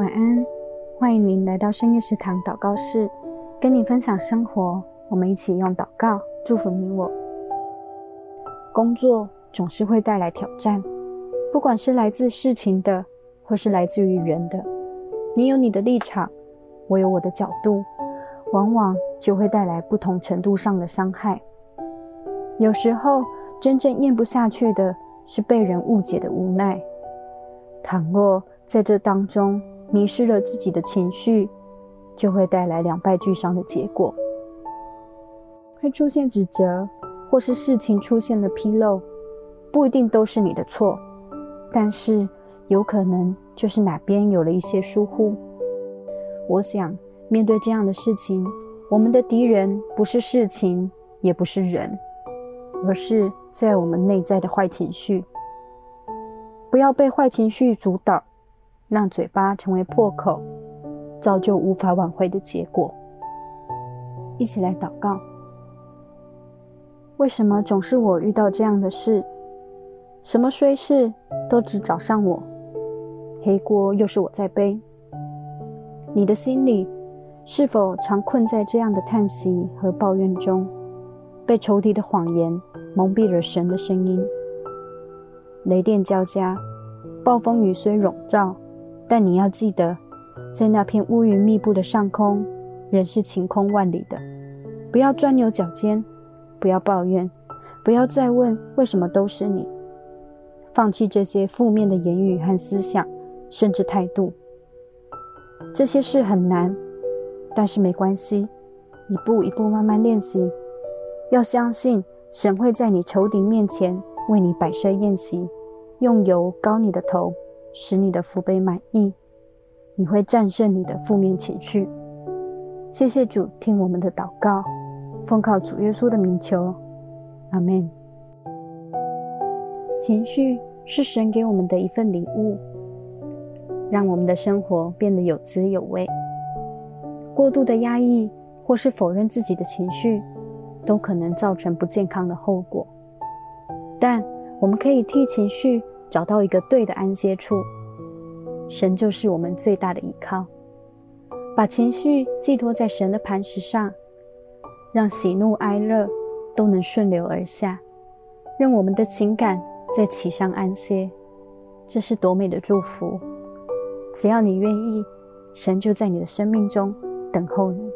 晚安欢迎您来到深夜食堂祷告室，跟你分享生活。我们一起用祷告祝福你我。工作总是会带来挑战，不管是来自事情的，或是来自于人的。你有你的立场，我有我的角度，往往就会带来不同程度上的伤害。有时候，真正咽不下去的是被人误解的无奈。倘若在这当中迷失了自己的情绪，就会带来两败俱伤的结果。会出现指责，或是事情出现了纰漏，不一定都是你的错，但是有可能就是哪边有了一些疏忽。我想，面对这样的事情，我们的敌人不是事情，也不是人，而是在我们内在的坏情绪。不要被坏情绪主导，让嘴巴成为破口，造就无法挽回的结果。一起来祷告。为什么总是我遇到这样的事？什么衰事都只找上我，黑锅又是我在背。你的心里是否常困在这样的叹息和抱怨中，被仇敌的谎言蒙蔽了神的声音？雷电交加，暴风雨虽笼罩，但你要记得，在那片乌云密布的上空，仍是晴空万里的。不要钻牛角尖，不要抱怨，不要再问为什么都是你。放弃这些负面的言语和思想，甚至态度。这些事很难，但是没关系，一步一步慢慢练习。要相信神会在你仇敌面前为你摆设宴席。用油膏你的头，使你的福杯满溢，你会战胜你的负面情绪。谢谢主，听我们的祷告，奉靠主耶稣的名求，阿门。情绪是神给我们的一份礼物，让我们的生活变得有滋有味。过度的压抑或是否认自己的情绪，都可能造成不健康的后果。但我们可以替情绪找到一个对的安歇处，神就是我们最大的依靠。把情绪寄托在神的磐石上，让喜怒哀乐都能顺流而下，让我们的情感在其上安歇，这是多美的祝福！只要你愿意，神就在你的生命中等候你。